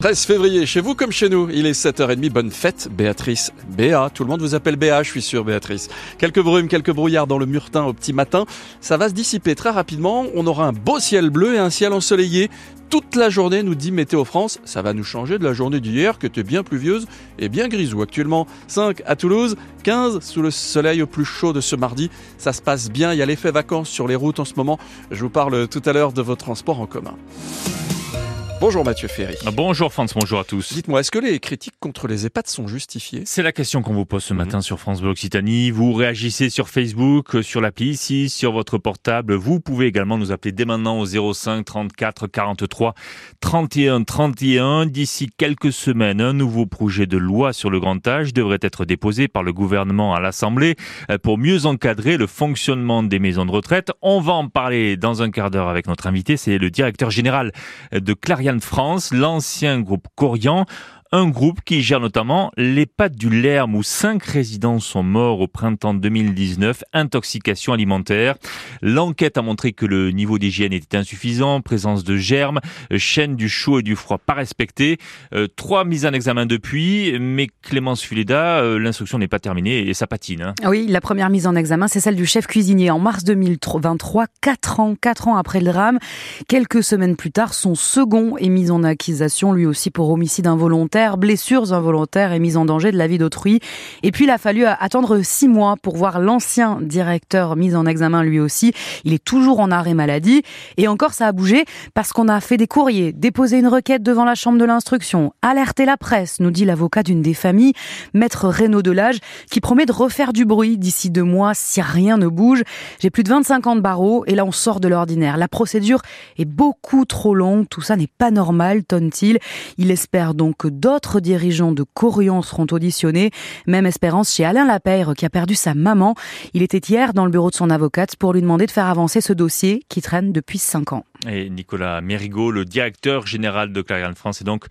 13 février, chez vous comme chez nous, il est 7h30, bonne fête Béatrice. Béa, tout le monde vous appelle Béa, je suis sûr Béatrice. Quelques brumes, quelques brouillards dans le Murtin au petit matin, ça va se dissiper très rapidement, on aura un beau ciel bleu et un ciel ensoleillé. Toute la journée, nous dit Météo France, ça va nous changer de la journée d'hier qui était bien pluvieuse et bien grisou. Actuellement 5 à Toulouse, 15 sous le soleil au plus chaud de ce mardi. Ça se passe bien, il y a l'effet vacances sur les routes en ce moment. Je vous parle tout à l'heure de vos transports en commun. Bonjour Mathieu Ferry. Bonjour France, bonjour à tous. Dites-moi, est-ce que les critiques contre les EHPAD sont justifiées? C'est la question qu'on vous pose ce matin Mhm. sur France Bleu Occitanie. Vous réagissez sur Facebook, euh, sur l'appli ici, sur votre portable. Vous pouvez également nous appeler dès maintenant au 05 34 43 31 31. D'ici quelques semaines, un nouveau projet de loi sur le grand âge devrait être déposé par le gouvernement à l'Assemblée euh, pour mieux encadrer le fonctionnement des maisons de retraite. On va en parler dans un quart d'heure avec notre invité. C'est le directeur général de Clariane France, l'ancien groupe Corian. Un groupe qui gère notamment l'EHPAD du Lerme où cinq résidents sont morts au printemps 2019, intoxication alimentaire. L'enquête a montré que le niveau d'hygiène était insuffisant, présence de germes, chaîne du chaud et du froid pas respectée. Euh, trois mises en examen depuis, mais Clémence Fuleda, euh, l'instruction n'est pas terminée et ça patine. hein. Oui, la première mise en examen, c'est celle du chef cuisinier en mars 2023, quatre ans, quatre ans après le drame. Quelques semaines plus tard, son second est mis en accusation, lui aussi pour homicide involontaire, blessures involontaires et mise en danger de la vie d'autrui. Et puis, il a fallu attendre six mois pour voir l'ancien directeur mis en examen lui aussi. Il est toujours en arrêt maladie. Et encore, ça a bougé parce qu'on a fait des courriers, déposé une requête devant la chambre de l'instruction, alerté la presse, nous dit l'avocat d'une des familles, maître Renaud Delage, qui promet de refaire du bruit d'ici deux mois si rien ne bouge. J'ai plus de 25 ans de barreau et là on sort de l'ordinaire. La procédure est beaucoup trop longue, tout ça n'est pas normal, tonne-t-il. Il espère donc que d'autres dirigeants de Corian seront auditionnés. Même espérance chez Alain Lapeyre qui a perdu sa maman. Il était hier dans le bureau de son avocate pour lui demander de faire avancer ce dossier qui traîne depuis cinq ans. Et Nicolas Mérigot, le directeur général de Clariane France, est donc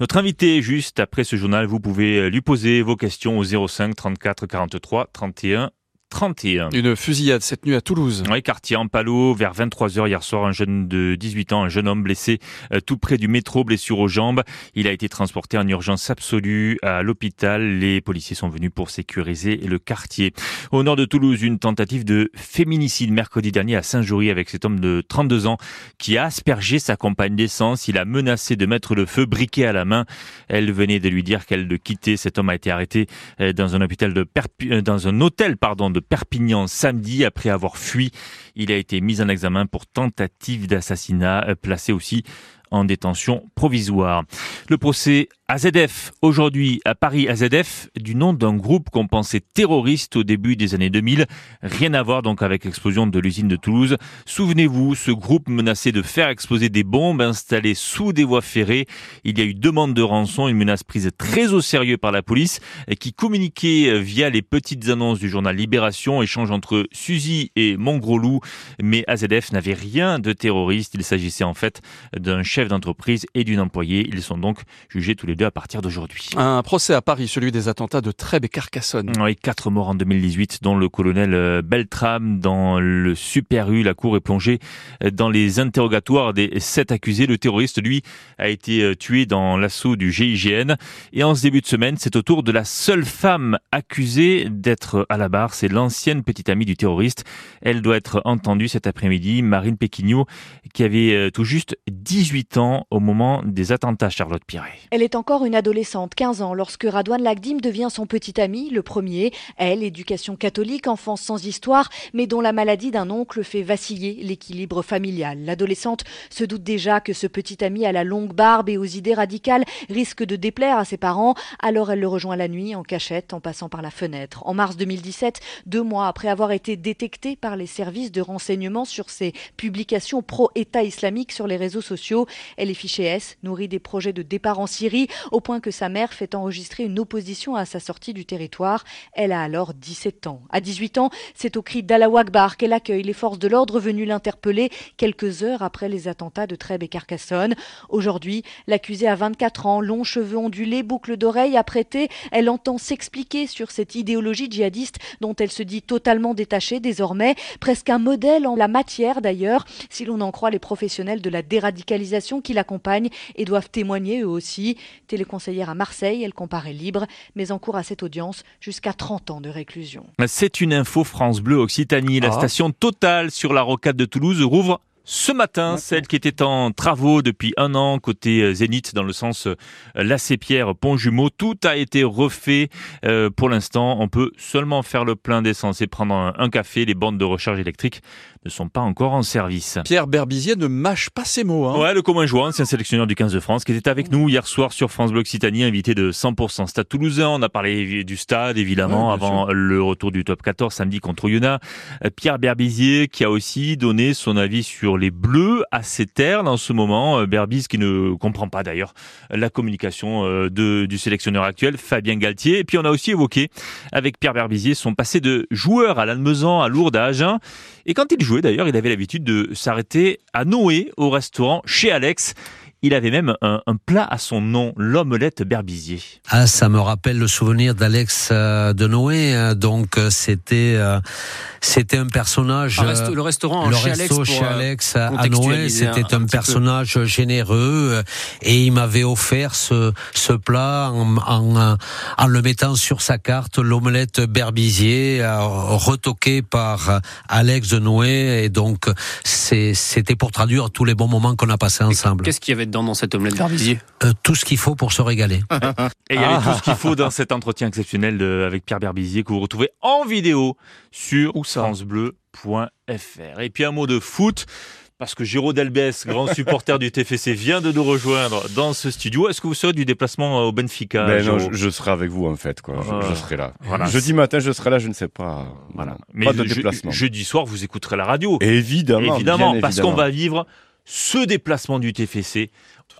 notre invité juste après ce journal. Vous pouvez lui poser vos questions au 05 34 43 31 31. Une fusillade cette nuit à Toulouse. Oui, quartier Ampalo, vers 23h hier soir, un jeune de 18 ans, un jeune homme blessé euh, tout près du métro, blessure aux jambes. Il a été transporté en urgence absolue à l'hôpital. Les policiers sont venus pour sécuriser le quartier. Au nord de Toulouse, une tentative de féminicide mercredi dernier à Saint-Jory avec cet homme de 32 ans qui a aspergé sa compagne d'essence. Il a menacé de mettre le feu briquet à la main. Elle venait de lui dire qu'elle le quittait. Cet homme a été arrêté euh, dans un hôpital de Perpi- euh, dans un hôtel, pardon, de Perpignan samedi après avoir fui. Il a été mis en examen pour tentative d'assassinat, euh, placé aussi en détention provisoire. Le procès AZF, aujourd'hui à Paris AZF, du nom d'un groupe qu'on pensait terroriste au début des années 2000. Rien à voir donc avec l'explosion de l'usine de Toulouse. Souvenez-vous, ce groupe menaçait de faire exploser des bombes installées sous des voies ferrées. Il y a eu demande de rançon, une menace prise très au sérieux par la police qui communiquait via les petites annonces du journal Libération, échange entre Suzy et Mongrolou. Mais AZF n'avait rien de terroriste. Il s'agissait en fait d'un chef d'entreprise et d'une employée. Ils sont donc jugés tous les deux à partir d'aujourd'hui. Un procès à Paris, celui des attentats de Trèbes et Carcassonne. Oui, quatre morts en 2018, dont le colonel euh, Beltram dans le Super U. La cour est plongée euh, dans les interrogatoires des sept accusés. Le terroriste, lui, a été euh, tué dans l'assaut du GIGN. Et en ce début de semaine, c'est au tour de la seule femme accusée d'être à la barre. C'est l'ancienne petite amie du terroriste. Elle doit être entendue cet après-midi. Marine Péquignot, qui avait tout juste 18 au moment des attentats Charlotte Piret. Elle est encore une adolescente, 15 ans, lorsque Radouane Lagdim devient son petit ami, le premier. Elle, éducation catholique, enfance sans histoire, mais dont la maladie d'un oncle fait vaciller l'équilibre familial. L'adolescente se doute déjà que ce petit ami à la longue barbe et aux idées radicales risque de déplaire à ses parents, alors elle le rejoint la nuit en cachette en passant par la fenêtre. En mars 2017, deux mois après avoir été détectée par les services de renseignement sur ses publications pro-État islamique sur les réseaux sociaux, elle est fichée S, nourrie des projets de départ en Syrie, au point que sa mère fait enregistrer une opposition à sa sortie du territoire. Elle a alors 17 ans. À 18 ans, c'est au cri d'Allah Akbar qu'elle accueille les forces de l'ordre venues l'interpeller quelques heures après les attentats de Trèbes et Carcassonne. Aujourd'hui, l'accusée a 24 ans, longs cheveux ondulés, boucles d'oreilles apprêtées. Elle entend s'expliquer sur cette idéologie djihadiste dont elle se dit totalement détachée désormais, presque un modèle en la matière d'ailleurs, si l'on en croit les professionnels de la déradicalisation associations qui l'accompagnent et doivent témoigner eux aussi. Téléconseillère à Marseille, elle comparaît libre, mais en cours à cette audience jusqu'à 30 ans de réclusion. C'est une info France Bleu Occitanie. La Ah. station Total sur la rocade de Toulouse rouvre ce matin, celle qui était en travaux depuis un an côté euh, Zénith dans le sens euh, Lacé-Pierre Pont Jumeau. Tout a été refait euh, pour l'instant. On peut seulement faire le plein d'essence et prendre un, un café. Les bandes de recharge électrique ne sont pas encore en service. Pierre Berbizier ne mâche pas ses mots. Hein. Ouais, le commun jouant, ancien sélectionneur du 15 de France, qui était avec nous hier soir sur France Bleu Occitanie, invité de 100% Stade Toulousain. On a parlé du stade, évidemment, Ouais, avant le retour du top 14 samedi contre Oyonnax. Euh, Pierre Berbizier, qui a aussi donné son avis sur les Bleus assez terne en ce moment. Euh, Berbiz, qui ne comprend pas d'ailleurs la communication euh, de, du sélectionneur actuel, Fabien Galtier. Et puis on a aussi évoqué avec Pierre Berbizier son passé de joueur à Lannemezan, à Lourdes, à Agen. Et quand il jouait d'ailleurs, il avait l'habitude de s'arrêter à Noé au restaurant chez Alex. Il avait même un, un plat à son nom, l'omelette Berbizier. Ah, ça me rappelle le souvenir d'Alex euh, de Noé. euh, Donc euh, c'était euh, c'était un personnage. Le restaurant le chez resto Alex chez euh, Alex à Noé, c'était un un, petit peu. personnage généreux euh, et il m'avait offert ce, ce plat en, en, en le mettant sur sa carte, l'omelette Berbizier, euh, retoquée par euh, Alex de Noé et donc c'est- c'était pour traduire tous les bons moments qu'on a passés ensemble. Qu'est-ce qu'il y avait dedans dans cette omelette Berbizier Euh, tout ce qu'il faut pour se régaler. Et il y avait tout ce qu'il faut dans cet entretien exceptionnel de- avec Pierre Berbizier que vous retrouvez en vidéo sur francebleu.fr. Et puis un mot de foot. Parce que Giro Delbès, grand supporter du TFC, vient de nous rejoindre dans ce studio. Est-ce que vous serez du déplacement au Benfica Ben non, je, je serai avec vous en fait. Quoi. Je, Euh, je serai là. voilà. Jeudi matin, je serai là, je ne sais pas. Voilà. Non, Mais pas de je- déplacement. jeudi soir, vous écouterez la radio. Évidemment. Évidemment, parce évidemment. qu'on va vivre ce déplacement du TFC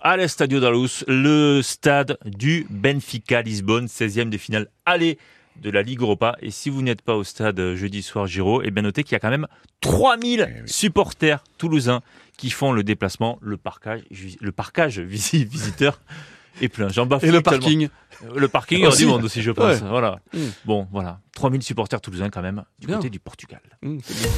à l'Estadio da Luz, le stade du Benfica Lisbonne, 16e de finale aller de la Ligue Europa. Et si vous n'êtes pas au stade euh, jeudi soir Giro, eh bien notez qu'il y a quand même 3000 Eh supporters toulousains qui font le déplacement, le parcage, le parcage visi- visiteur est plein. J'en bafouille Et le parking. Le parking, il y a Aussi. du monde aussi, je pense. Ouais. Voilà. Mm. Bon, voilà. 3000 supporters toulousains quand même, du Bien. côté du Portugal. Mmh, c'est bien.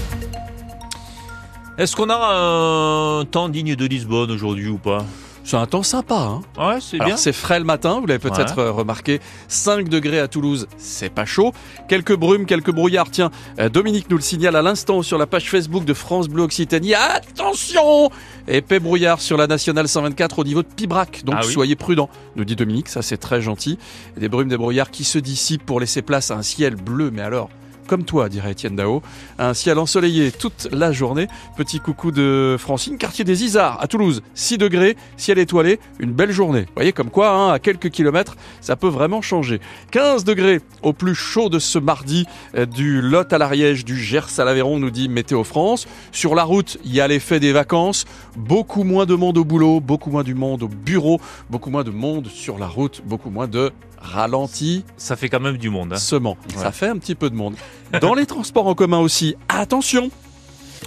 Est-ce qu'on a un temps digne de Lisbonne aujourd'hui ou pas? C'est un temps sympa. Hein. Ouais, c'est bien. c'est frais le matin, vous l'avez peut-être euh, remarqué. 5 degrés à Toulouse, c'est pas chaud. Quelques brumes, quelques brouillards. Tiens, euh, Dominique nous le signale à l'instant sur la page Facebook de France Bleu Occitanie. Attention Épais brouillard sur la nationale 124 au niveau de Pibrac. Donc Ah oui soyez prudents, nous dit Dominique, ça c'est très gentil. Des brumes, des brouillards qui se dissipent pour laisser place à un ciel bleu, mais alors comme toi, dirait Étienne Dao. Un ciel ensoleillé toute la journée. Petit coucou de Francine, quartier des Isards à Toulouse. 6 degrés, ciel étoilé, une belle journée. Vous voyez comme quoi, hein, à quelques kilomètres, ça peut vraiment changer. 15 degrés au plus chaud de ce mardi, euh, du Lot à l'Ariège, du Gers à l'Aveyron, nous dit Météo France. Sur la route, il y a l'effet des vacances. Beaucoup moins de monde au boulot, beaucoup moins du monde au bureau, beaucoup moins de monde sur la route, beaucoup moins de ralenti Ça fait quand même du monde. hein. sement. Ça Ouais. fait un petit peu de monde. Dans les transports en commun aussi, attention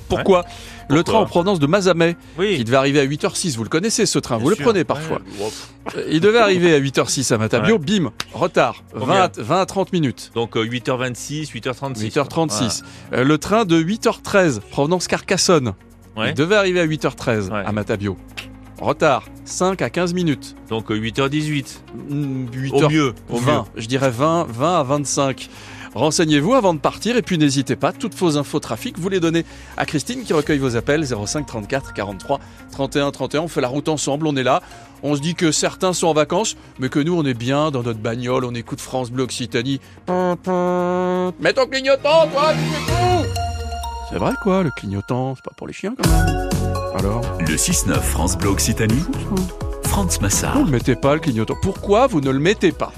Pourquoi Le Pourquoi train en provenance de Mazamet, Oui. qui devait arriver à 8h06, vous le connaissez ce train, vous le prenez parfois. Ouais. Euh, Il devait arriver à 8h06 à Matabio, bim, retard, 20 Combien à, 20 à 30 minutes. Donc euh, 8h26, 8h36. 8h36. Euh, le train de 8h13, provenance Carcassonne, il devait arriver à 8h13 Ouais. à Matabio. Retard, 5 à 15 minutes. Donc euh, 8h18. Mm, 8 Au mieux. Au 20, mieux. je dirais 20, 20 à 25. Renseignez-vous avant de partir et puis n'hésitez pas, toutes vos infos trafic, vous les donnez à Christine qui recueille vos appels 05 34 43 31 31. On fait la route ensemble, on est là. On se dit que certains sont en vacances, mais que nous on est bien dans notre bagnole, on écoute France Bleu Occitanie. Mets ton clignotant, toi, tu fais tout C'est vrai quoi, le clignotant, c'est pas pour les chiens quand même. Alors? Le 6-9 France Bleu Occitanie, France Massard. Vous ne le mettez pas le clignotant. Pourquoi vous ne le mettez pas?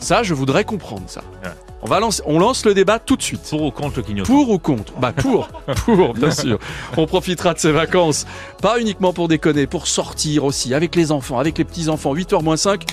Ça, je voudrais comprendre ça. Ouais. On va lancer, on lance le débat tout de suite. Pour ou contre le clignotant Pour ou contre? Bah pour, pour bien sûr. On profitera de ces vacances, pas uniquement pour déconner, pour sortir aussi avec les enfants, avec les petits enfants. 8h moins 5.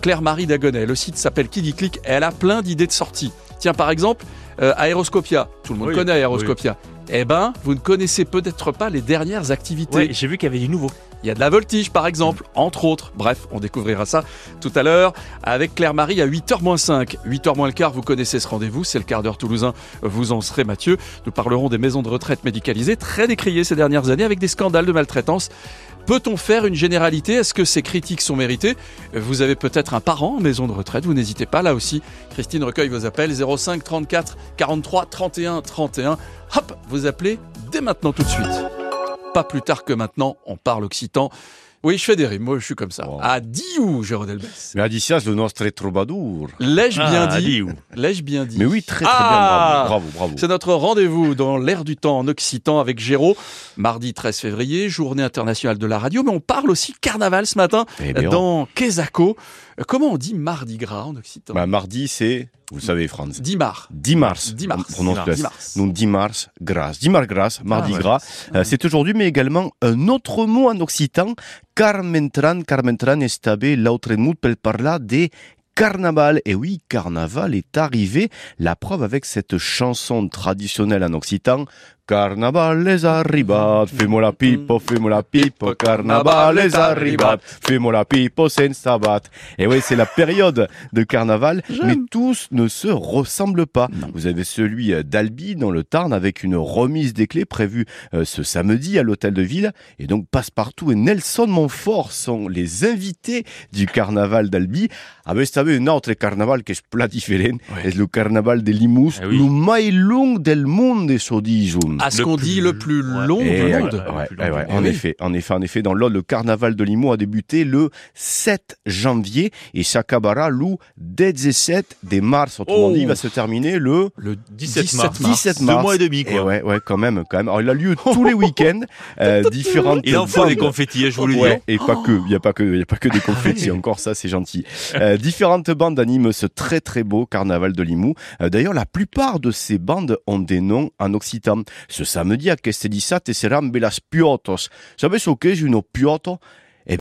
Claire-Marie Dagonet, le site s'appelle Kiddy Click et elle a plein d'idées de sortie. Tiens par exemple, euh, Aéroscopia. Tout le monde Oui, connaît Aéroscopia. Eh ben, vous ne connaissez peut-être pas les dernières activités. Ouais, j'ai vu qu'il y avait du nouveau. Il y a de la voltige par exemple, entre autres. Bref, on découvrira ça tout à l'heure avec Claire-Marie à 8h-5. 8h moins le quart, vous connaissez ce rendez-vous, c'est le quart d'heure toulousain, vous en serez Mathieu. Nous parlerons des maisons de retraite médicalisées, très décriées ces dernières années avec des scandales de maltraitance. Peut-on faire une généralité? Est-ce que ces critiques sont méritées? Vous avez peut-être un parent en maison de retraite, vous n'hésitez pas. Là aussi, Christine recueille vos appels 05 34 43 31 31. Hop, vous appelez dès maintenant tout de suite. Pas plus tard que maintenant, on parle occitan. Oui, je fais des rimes, moi je suis comme ça. Wow. À Diou, Jérôme Delbès. Mais Adicias, le nostre troubadour. L'ai-je bien Ah, dit? L'ai-je bien dit? Mais oui, très très Ah bien, bravo, bravo, bravo. C'est notre rendez-vous dans l'air du temps en occitan avec Géraud. Mardi 13 février, journée internationale de la radio, mais on parle aussi carnaval ce matin Eh dans Quesaco. Comment on dit mardi gras en occitan? Bah, mardi, c'est, vous savez, Franz. Dimar. 10 mars. Dimars. On prononce Dimars. le S. Dimars. Donc 10 mars, grâce. 10 mars, grâce, mardi ouais. gras. Euh, c'est aujourd'hui, mais également un autre mot en occitan. Carmentran, Carmentran estabé l'autre mot per parler des Carnaval, et oui, carnaval est arrivé. La preuve avec cette chanson traditionnelle en occitan. Carnaval es arribat, fais-moi la pipo, fais-moi la pipo, carnaval es arribat, fais-moi la pipo senza bat. Et oui, c'est la période de carnaval, mais tous ne se ressemblent pas. Vous avez celui euh, d'Albi dans le Tarn avec une remise des clés prévue euh, ce samedi à l'hôtel de ville. Et donc Passepartout et Nelson Montfort sont les invités du carnaval d'Albi. Ah ben, c'est un autre carnaval que je plat différent, c'est le carnaval de Limous, oui. le mai long del monde, so disons. À ce qu'on dit le plus long du ouais, monde. en effet, en effet, en effet, dans l'Aude, le carnaval de Limoux a débuté le 7 janvier et s'acabera le 17 de mars. Autrement Oh. dit, il va se terminer le Le 17 mars. 17 Deux mars. mois et demi, quoi. Et ouais, ouais, quand même, quand même. Alors, il a lieu tous les week-ends, euh, différentes. Il en faut des confettis, hein, je vous le dis. Ouais, et pas que, il y a pas que, il a pas que des confettis. Encore ça, c'est gentil. Euh, différentes bandes animent ce très très beau carnaval de Limoux. Euh, D'ailleurs, la plupart de ces bandes ont des noms en occitan. Ce samedi à Castellissat et Seram Belas Piotos. Savez ce qu'est une pioto?